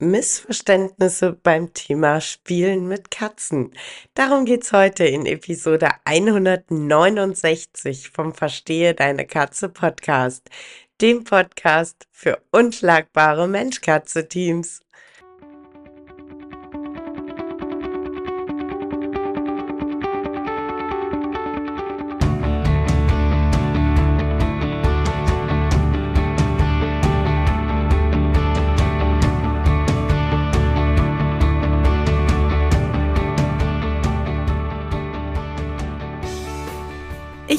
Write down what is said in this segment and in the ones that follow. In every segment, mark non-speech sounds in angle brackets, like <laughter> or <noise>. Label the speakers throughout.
Speaker 1: Missverständnisse beim Thema Spielen mit Katzen. Darum geht's heute in Episode 169 vom Verstehe deine Katze Podcast, dem Podcast für unschlagbare Mensch-Katze-Teams.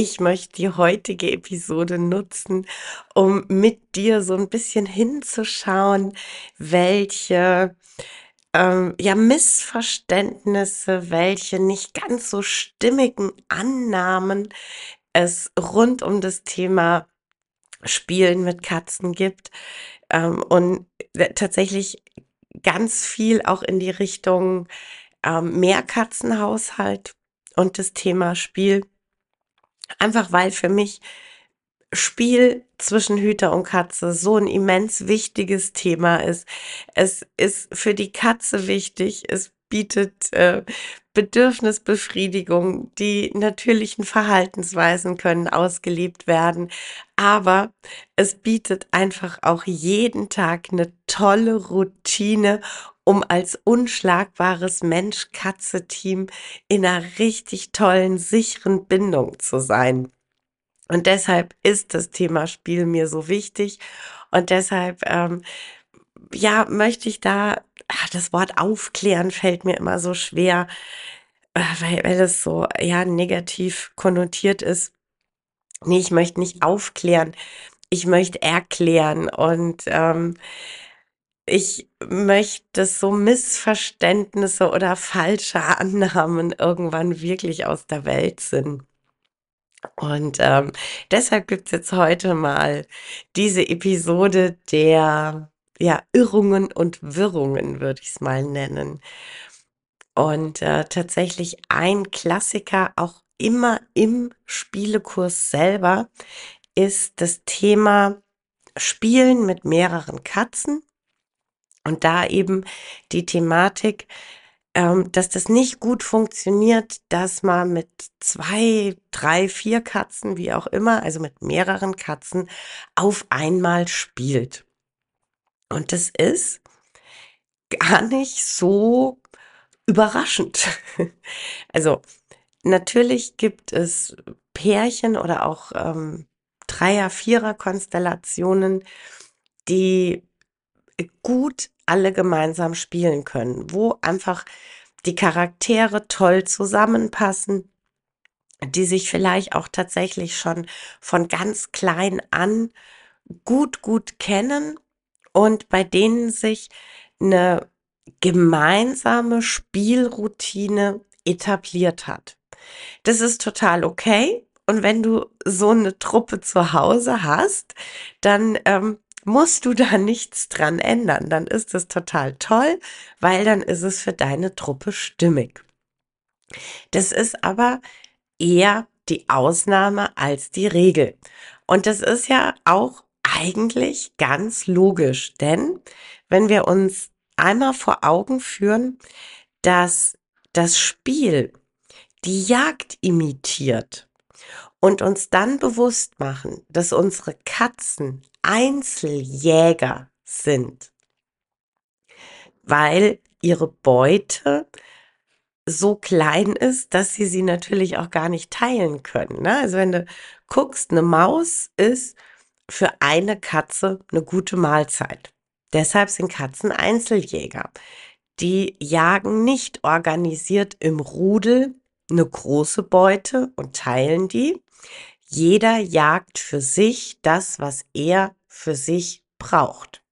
Speaker 1: Ich möchte die heutige Episode nutzen, um mit dir so ein bisschen hinzuschauen, welche ähm, ja Missverständnisse, welche nicht ganz so stimmigen Annahmen es rund um das Thema Spielen mit Katzen gibt ähm, und tatsächlich ganz viel auch in die Richtung ähm, Mehrkatzenhaushalt und das Thema Spiel Einfach weil für mich Spiel zwischen Hüter und Katze so ein immens wichtiges Thema ist. Es ist für die Katze wichtig. Es bietet äh, Bedürfnisbefriedigung. Die natürlichen Verhaltensweisen können ausgelebt werden. Aber es bietet einfach auch jeden Tag eine tolle Routine, um als unschlagbares Mensch-Katze-Team in einer richtig tollen, sicheren Bindung zu sein. Und deshalb ist das Thema Spiel mir so wichtig. Und deshalb, ähm, ja, möchte ich da, ach, das Wort aufklären fällt mir immer so schwer, äh, weil, weil das so, ja, negativ konnotiert ist. Nee, ich möchte nicht aufklären, ich möchte erklären. Und ähm, ich möchte so Missverständnisse oder falsche Annahmen irgendwann wirklich aus der Welt sind. Und ähm, deshalb gibt's jetzt heute mal diese Episode der ja, Irrungen und Wirrungen, würde ich es mal nennen. Und äh, tatsächlich ein Klassiker, auch immer im Spielekurs selber, ist das Thema Spielen mit mehreren Katzen und da eben die Thematik, ähm, dass das nicht gut funktioniert, dass man mit zwei, drei, vier Katzen, wie auch immer, also mit mehreren Katzen auf einmal spielt. Und das ist gar nicht so überraschend. <laughs> Also natürlich gibt es Pärchen oder auch ähm, Dreier-, Vierer-Konstellationen, die gut alle gemeinsam spielen können, wo einfach die Charaktere toll zusammenpassen, die sich vielleicht auch tatsächlich schon von ganz klein an gut, gut kennen und bei denen sich eine gemeinsame Spielroutine etabliert hat. Das ist total okay. Und wenn du so eine Truppe zu Hause hast, dann ähm, musst du da <laughs> nichts dran ändern. Dann ist es total toll, weil dann ist es für deine Truppe stimmig. Das ist aber eher die Ausnahme als die Regel. Und das ist ja auch eigentlich ganz logisch, denn wenn wir uns einmal vor Augen führen, dass das Spiel die Jagd imitiert und uns dann bewusst machen, dass unsere Katzen Einzeljäger sind, weil ihre Beute so klein ist, dass sie sie natürlich auch gar nicht teilen können. Ne? Also wenn du guckst, eine Maus ist für eine Katze eine gute Mahlzeit. Deshalb sind Katzen Einzeljäger. Die jagen nicht organisiert im Rudel eine große Beute und teilen die. Jeder jagt für sich das, was er für sich braucht.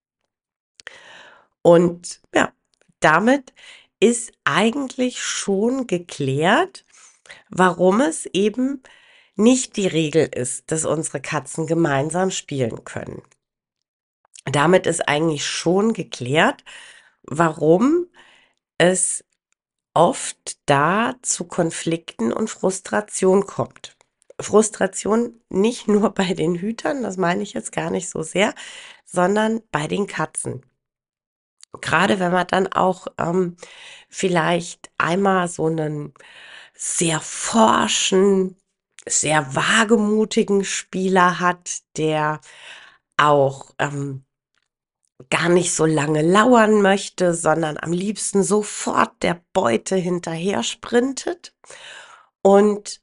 Speaker 1: Und ja, damit ist eigentlich schon geklärt, warum es eben nicht die Regel ist, dass unsere Katzen gemeinsam spielen können. Damit ist eigentlich schon geklärt, warum es oft da zu Konflikten und Frustration kommt. Frustration nicht <laughs> nur bei den Hütern, das meine ich jetzt gar nicht so sehr, sondern bei den Katzen. Gerade wenn man dann auch ähm, vielleicht einmal so einen sehr forschen, sehr wagemutigen Spieler hat, der auch ähm, gar nicht so lange lauern möchte, sondern am liebsten sofort der Beute hinterher sprintet und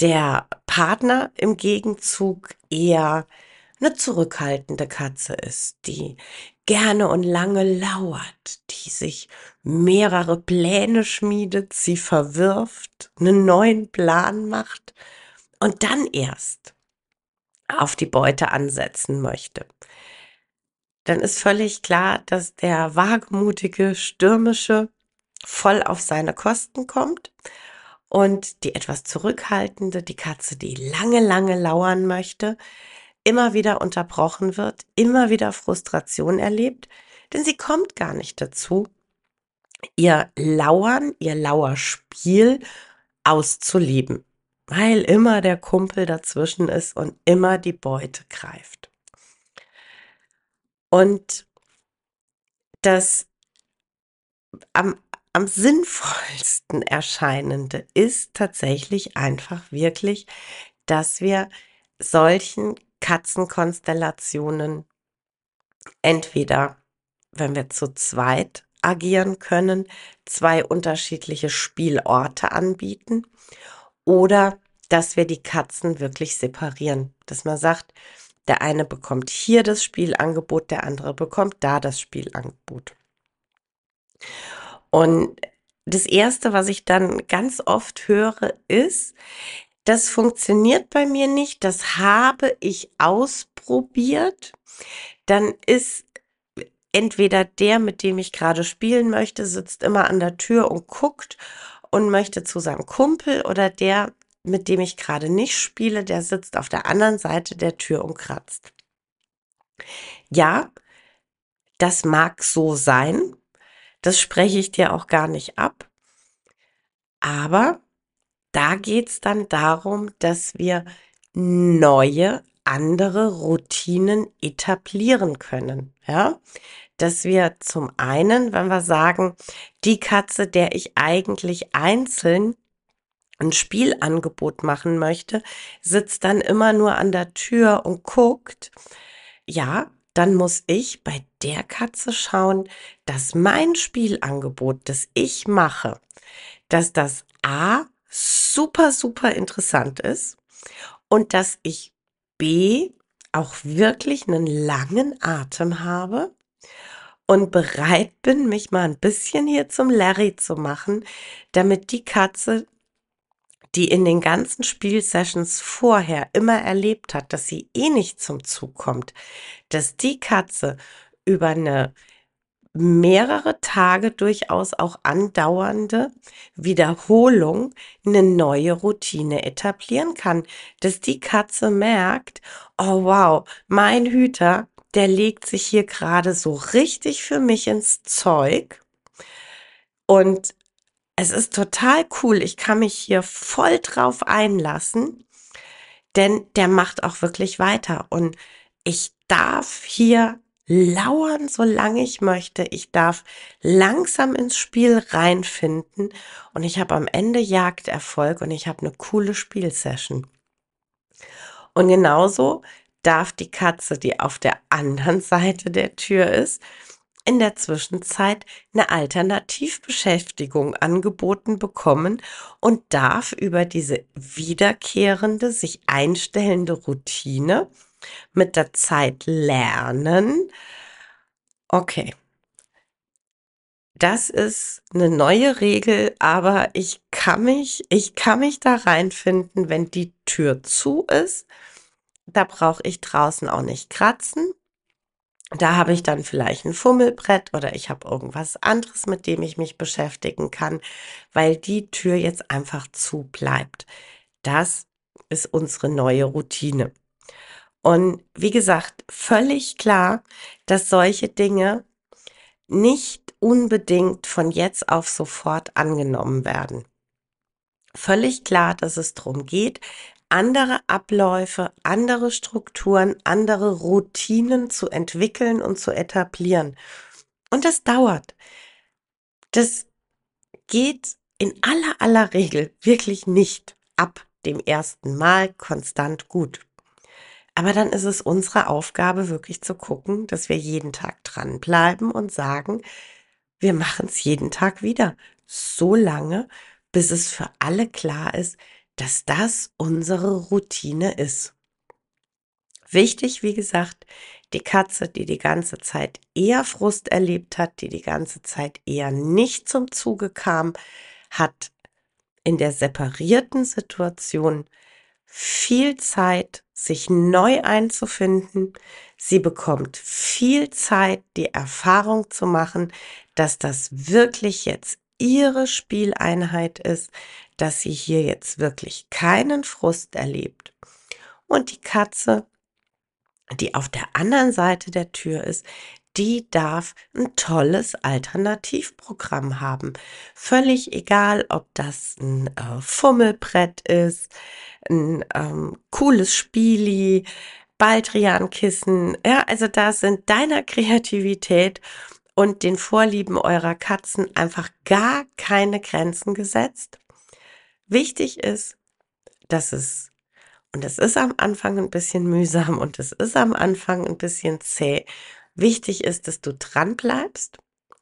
Speaker 1: der Partner im Gegenzug eher eine zurückhaltende Katze ist, die gerne und lange lauert, die sich mehrere Pläne schmiedet, sie verwirft, einen neuen Plan macht und dann erst auf die Beute ansetzen möchte. Dann ist völlig klar, dass der wagemutige, stürmische voll auf seine Kosten kommt und die etwas zurückhaltende, die Katze, die lange, lange lauern möchte, immer wieder unterbrochen wird, immer wieder Frustration erlebt, denn sie kommt gar nicht dazu, ihr Lauern, ihr Lauerspiel auszuleben, weil immer der Kumpel dazwischen ist und immer die Beute greift. Und das am, am sinnvollsten erscheinende ist tatsächlich einfach wirklich, dass wir solchen Katzenkonstellationen entweder, wenn wir zu zweit agieren können, zwei unterschiedliche Spielorte anbieten oder dass wir die Katzen wirklich separieren, dass man sagt, der eine bekommt hier das Spielangebot, der andere bekommt da das Spielangebot. Und das Erste, was ich dann ganz oft höre, ist, das funktioniert bei mir nicht, das habe ich ausprobiert, dann ist entweder der, mit dem ich gerade spielen möchte, sitzt immer an der Tür und guckt und möchte zu seinem Kumpel oder der, mit dem ich gerade nicht spiele, der sitzt auf der anderen Seite der Tür und kratzt. Ja, das mag so sein. Das spreche ich dir auch gar nicht ab. Aber da geht's dann darum, dass wir neue, andere Routinen etablieren können. Ja, dass wir zum einen, wenn wir sagen, die Katze, der ich eigentlich einzeln ein Spielangebot machen möchte, sitzt dann immer nur an der Tür und guckt, ja, dann muss ich bei der Katze schauen, dass mein Spielangebot, das ich mache, dass das A super, super interessant ist und dass ich B auch wirklich einen langen Atem habe und bereit bin, mich mal ein bisschen hier zum Larry zu machen, damit die Katze, die in den ganzen Spielsessions vorher immer erlebt hat, dass sie eh nicht zum Zug kommt, dass die Katze über eine mehrere Tage durchaus auch andauernde Wiederholung eine neue Routine etablieren kann, dass die Katze merkt, oh wow, mein Hüter, der legt sich hier gerade so richtig für mich ins Zeug und es ist total cool, ich kann mich hier voll drauf einlassen, denn der macht auch wirklich weiter und ich darf hier lauern, solange ich möchte. Ich darf langsam ins Spiel reinfinden und ich habe am Ende Jagderfolg und ich habe eine coole Spielsession. Und genauso darf die Katze, die auf der anderen <laughs> Seite der Tür ist, in der Zwischenzeit eine Alternativbeschäftigung angeboten bekommen und darf über diese wiederkehrende, sich einstellende Routine mit der Zeit lernen, okay, das ist eine neue Regel, aber ich kann mich, ich kann mich da reinfinden, wenn die Tür zu ist. Da brauche ich draußen auch nicht kratzen. Da habe ich dann vielleicht ein Fummelbrett oder ich habe irgendwas anderes, mit dem ich mich beschäftigen kann, weil die Tür jetzt einfach zu bleibt. Das ist unsere neue Routine. Und wie gesagt, völlig klar, dass solche Dinge nicht unbedingt von jetzt auf sofort angenommen werden. Völlig klar, dass es darum geht, andere Abläufe, andere Strukturen, andere Routinen zu entwickeln und zu etablieren. Und das dauert. Das geht in aller aller Regel wirklich nicht ab dem ersten Mal konstant gut. Aber dann ist es unsere Aufgabe, wirklich zu gucken, dass wir jeden Tag dranbleiben und sagen, wir machen es jeden Tag wieder. So lange, bis es für alle klar ist, dass das unsere Routine ist. Wichtig, wie gesagt, die Katze, die die ganze Zeit eher Frust erlebt hat, die die ganze Zeit eher nicht zum Zuge kam, hat in der separierten Situation viel Zeit, sich neu einzufinden. Sie bekommt viel Zeit, die Erfahrung zu machen, dass das wirklich jetzt ihre Spieleinheit ist, dass sie hier jetzt wirklich keinen Frust erlebt. Und die Katze, die auf der anderen Seite der Tür ist, die darf ein tolles Alternativprogramm haben. Völlig egal, ob das ein äh, Fummelbrett ist, ein ähm, cooles Spieli, Baldriankissen. Ja, also da sind deiner Kreativität und den Vorlieben eurer Katzen einfach gar keine Grenzen gesetzt. Wichtig ist, dass es, und es ist am Anfang ein bisschen mühsam und es ist am Anfang ein bisschen zäh, wichtig ist, dass du dran bleibst.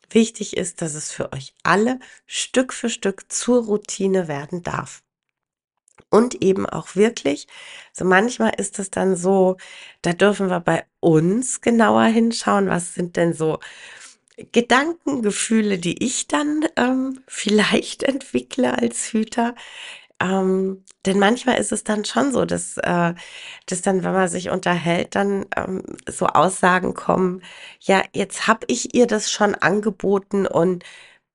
Speaker 1: Wichtig ist, dass es für euch alle Stück für Stück zur Routine werden darf. Und eben auch wirklich, so manchmal ist es dann so, da dürfen wir bei uns genauer hinschauen, was sind denn so Gedanken, Gefühle, die ich dann ähm, vielleicht <laughs> entwickle als Hüter. Ähm, denn manchmal ist es dann schon so, dass, äh, dass dann, wenn man sich unterhält, dann ähm, so Aussagen kommen, ja, jetzt habe ich ihr das schon angeboten und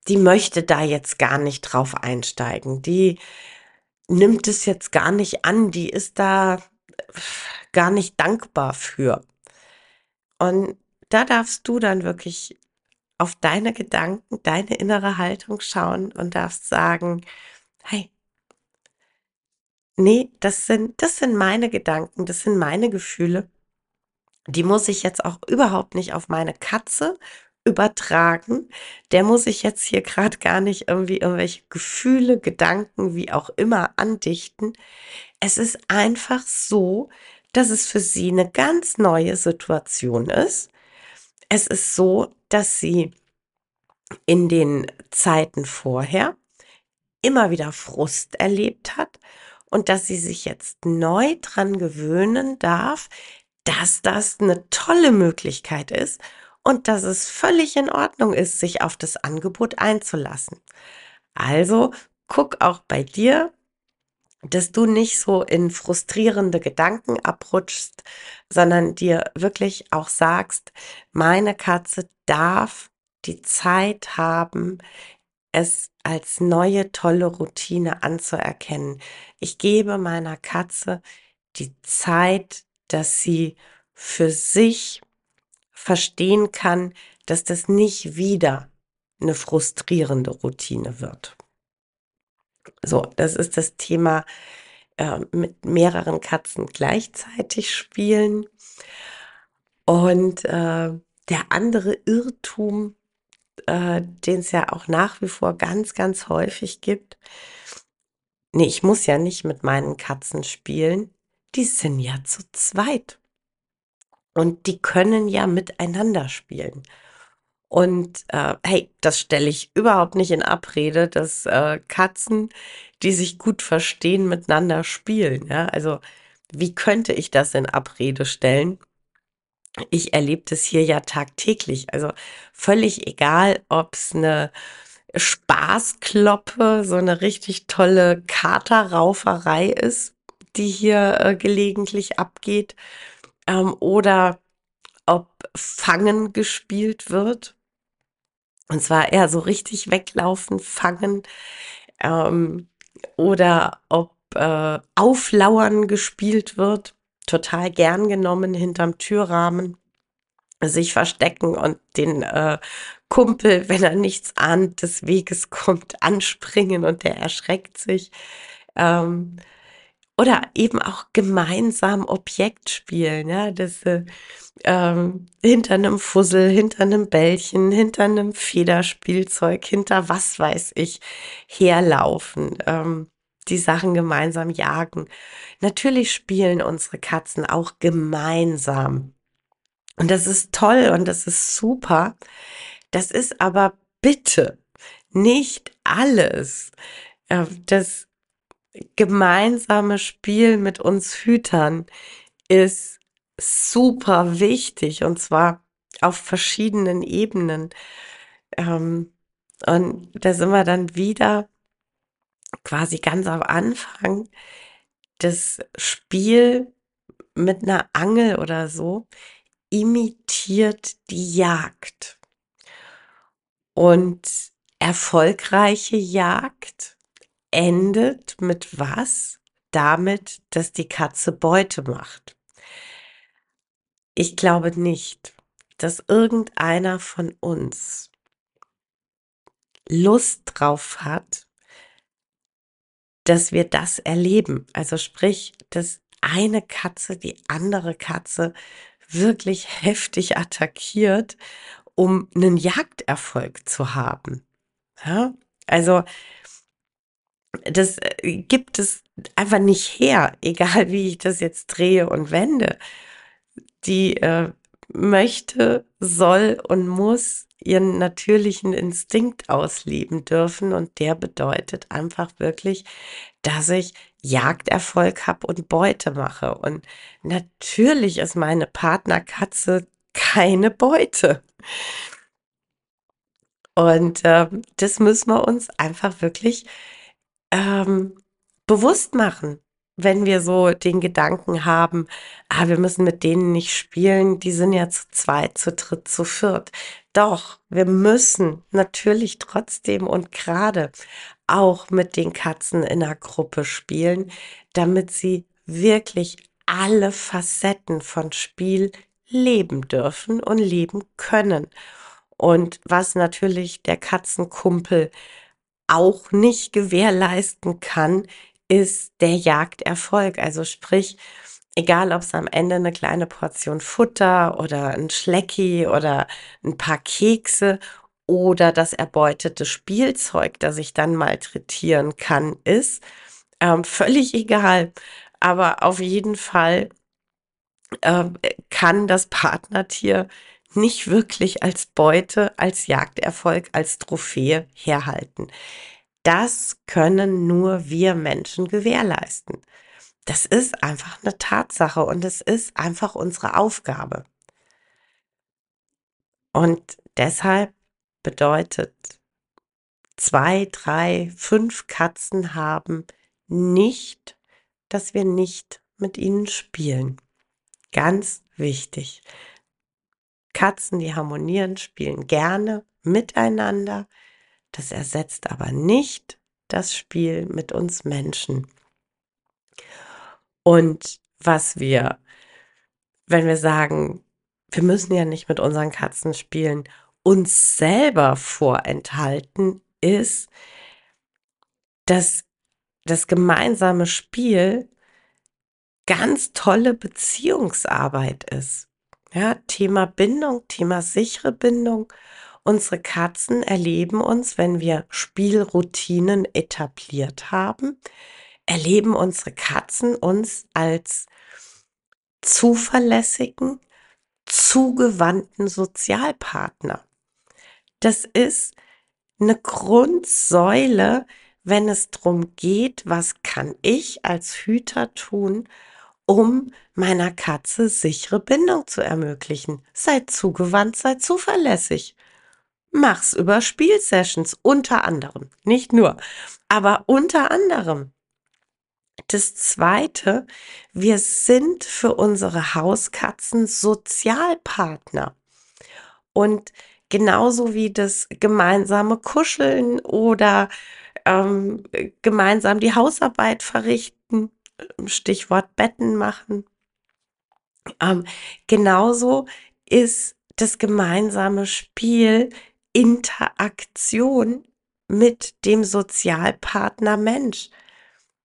Speaker 1: die möchte da jetzt gar nicht drauf einsteigen. Die nimmt es jetzt gar nicht an, die ist da gar nicht dankbar für. Und da darfst du dann wirklich auf deine Gedanken, deine innere Haltung schauen und darfst sagen, hey, nee, das sind, das sind meine Gedanken, das sind meine Gefühle. Die muss ich jetzt auch überhaupt nicht auf meine Katze übertragen. Der muss ich jetzt hier gerade gar nicht irgendwie irgendwelche Gefühle, Gedanken, wie auch immer andichten. Es ist einfach so, dass es für sie eine ganz neue Situation ist. Es ist so, dass sie in den Zeiten vorher immer wieder Frust erlebt hat und dass sie sich jetzt neu dran gewöhnen darf, dass das eine tolle Möglichkeit ist und dass es völlig in Ordnung ist, sich auf das Angebot einzulassen. Also guck auch bei dir, dass du nicht so in frustrierende Gedanken abrutschst, sondern dir wirklich auch sagst, meine Katze darf die Zeit haben, es als neue tolle Routine anzuerkennen. Ich gebe meiner Katze die Zeit, dass sie für sich verstehen kann, dass das nicht wieder eine frustrierende Routine wird. So, das ist das Thema äh, mit mehreren Katzen gleichzeitig spielen. Und äh, der andere Irrtum, äh, den es ja auch nach wie vor ganz, ganz häufig gibt. Nee, ich muss ja nicht mit meinen Katzen spielen. Die sind ja zu zweit. Und die können ja miteinander spielen. Und äh, hey, das stelle ich überhaupt nicht in Abrede, dass äh, Katzen, die sich gut verstehen, miteinander spielen. Ja? Also wie könnte ich das in Abrede stellen? ich erlebe das hier ja tagtäglich. Also völlig egal, ob es eine Spaßkloppe, so eine richtig tolle Katerrauferei ist, die hier äh, gelegentlich abgeht, ähm, oder ob Fangen gespielt wird. Und zwar eher so richtig weglaufen, fangen, ähm, oder ob äh, Auflauern gespielt wird, total gern genommen hinterm Türrahmen, sich verstecken und den äh, Kumpel, wenn er nichts ahnt, des Weges kommt, <laughs> anspringen und der erschreckt sich. Ähm, oder eben auch gemeinsam Objekt spielen, ja, das äh, ähm, hinter einem Fussel, hinter einem Bällchen, hinter einem Federspielzeug, hinter was weiß ich, herlaufen, ähm, die Sachen gemeinsam jagen. Natürlich spielen unsere Katzen auch gemeinsam. Und das ist toll und das ist super. Das ist aber bitte nicht alles. Äh, das gemeinsame Spiel mit uns Hütern ist super wichtig und zwar auf verschiedenen Ebenen. Ähm, und da sind wir dann wieder quasi ganz am Anfang. Das Spiel mit einer Angel oder so imitiert die Jagd. Und erfolgreiche Jagd endet mit was? Damit, dass die Katze Beute macht. Ich glaube nicht, dass irgendeiner von uns Lust drauf hat, dass wir das erleben. Also sprich, dass eine Katze die andere Katze wirklich heftig attackiert, um einen Jagderfolg zu haben. Ja? Also das äh, gibt es einfach nicht her, egal wie ich das jetzt drehe und wende. Die äh, möchte, soll und muss ihren natürlichen Instinkt ausleben dürfen und der bedeutet einfach wirklich, dass ich Jagderfolg habe und Beute mache. Und natürlich ist meine Partnerkatze keine Beute. Und äh, das müssen wir uns einfach wirklich ähm, bewusst machen, wenn wir so den Gedanken haben, ah, wir müssen mit denen nicht spielen, die sind ja zu zweit, zu dritt, zu viert. Doch, wir müssen natürlich trotzdem und gerade auch mit den Katzen in der Gruppe spielen, damit sie wirklich alle Facetten von Spiel leben dürfen und leben können. Und was natürlich der Katzenkumpel auch nicht gewährleisten kann, ist der Jagderfolg. Also sprich, egal ob es am Ende eine kleine Portion Futter oder ein Schlecki oder ein paar Kekse oder das erbeutete Spielzeug, das ich dann malträtieren kann, ist, ähm, völlig egal. Aber auf jeden Fall ähm, kann das Partnertier nicht wirklich als Beute, als Jagderfolg, als Trophäe herhalten. Das können nur wir Menschen gewährleisten. Das ist einfach eine Tatsache und es ist einfach unsere Aufgabe. Und deshalb bedeutet zwei, drei, fünf Katzen haben nicht, dass wir nicht mit ihnen spielen. Ganz wichtig. Katzen, die harmonieren, spielen gerne miteinander. Das ersetzt aber nicht das Spiel mit uns Menschen. Und was wir, wenn wir sagen, wir müssen ja nicht mit unseren Katzen spielen, uns selber vorenthalten, ist, dass das gemeinsame Spiel ganz tolle Beziehungsarbeit ist. Ja, Thema Bindung, Thema sichere Bindung. Unsere Katzen erleben uns, wenn wir Spielroutinen etabliert haben, erleben unsere Katzen uns als zuverlässigen, zugewandten Sozialpartner. Das ist eine Grundsäule, wenn es darum geht, was kann ich als Hüter tun, um meiner Katze sichere Bindung zu ermöglichen. Sei zugewandt, sei zuverlässig. Mach's über Spielsessions unter anderem, nicht nur, aber unter anderem. Das zweite, wir sind für unsere Hauskatzen Sozialpartner. Und genauso wie das gemeinsame Kuscheln oder ähm, gemeinsam die Hausarbeit verrichten, Stichwort Betten machen. Ähm, genauso ist das gemeinsame Spiel Interaktion mit dem Sozialpartner Mensch,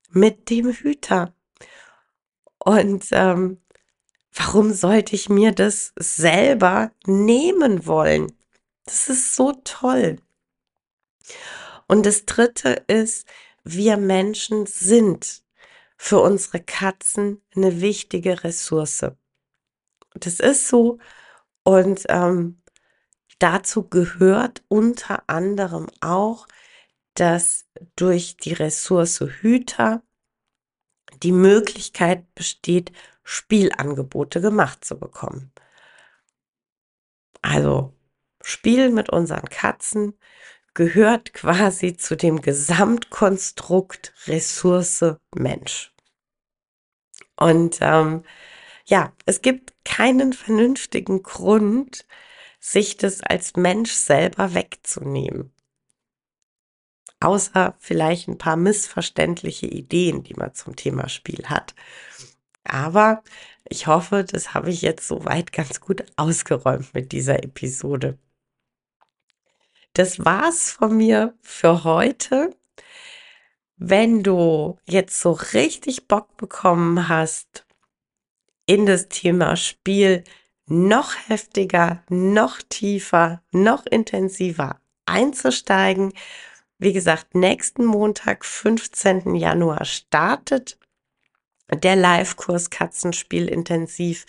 Speaker 1: mit dem Hüter. Und ähm, warum sollte ich mir das selber nehmen wollen? Das ist so toll. Und das Dritte ist, wir Menschen sind für unsere Katzen eine wichtige Ressource. Das ist so. Und ähm, dazu gehört unter anderem auch, dass durch die Ressource Hüter die Möglichkeit besteht, Spielangebote gemacht zu bekommen. Also Spielen mit unseren Katzen gehört quasi zu dem Gesamtkonstrukt Ressource Mensch. Und ähm, ja, es gibt keinen vernünftigen Grund, sich das als Mensch selber wegzunehmen. Außer vielleicht ein paar missverständliche Ideen, die man zum Thema Spiel hat. Aber ich hoffe, das habe ich jetzt soweit ganz gut ausgeräumt mit dieser Episode. Das war's von mir für heute. Wenn du jetzt so richtig Bock bekommen hast, in das Thema Spiel noch heftiger, noch tiefer, noch intensiver einzusteigen. Wie gesagt, nächsten Montag, 15. Januar startet der Live-Kurs Katzenspiel intensiv.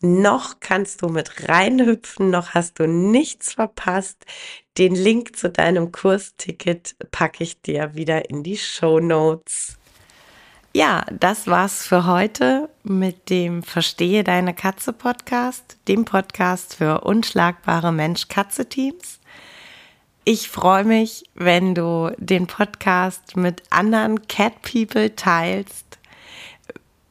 Speaker 1: Noch kannst du mit reinhüpfen, noch hast du nichts verpasst. Den Link zu deinem Kursticket packe ich dir wieder in die Show Notes. Ja, das war's für heute mit dem Verstehe deine Katze Podcast, dem Podcast für unschlagbare Mensch-Katze-Teams. Ich freue mich, wenn du den Podcast mit anderen Cat People teilst,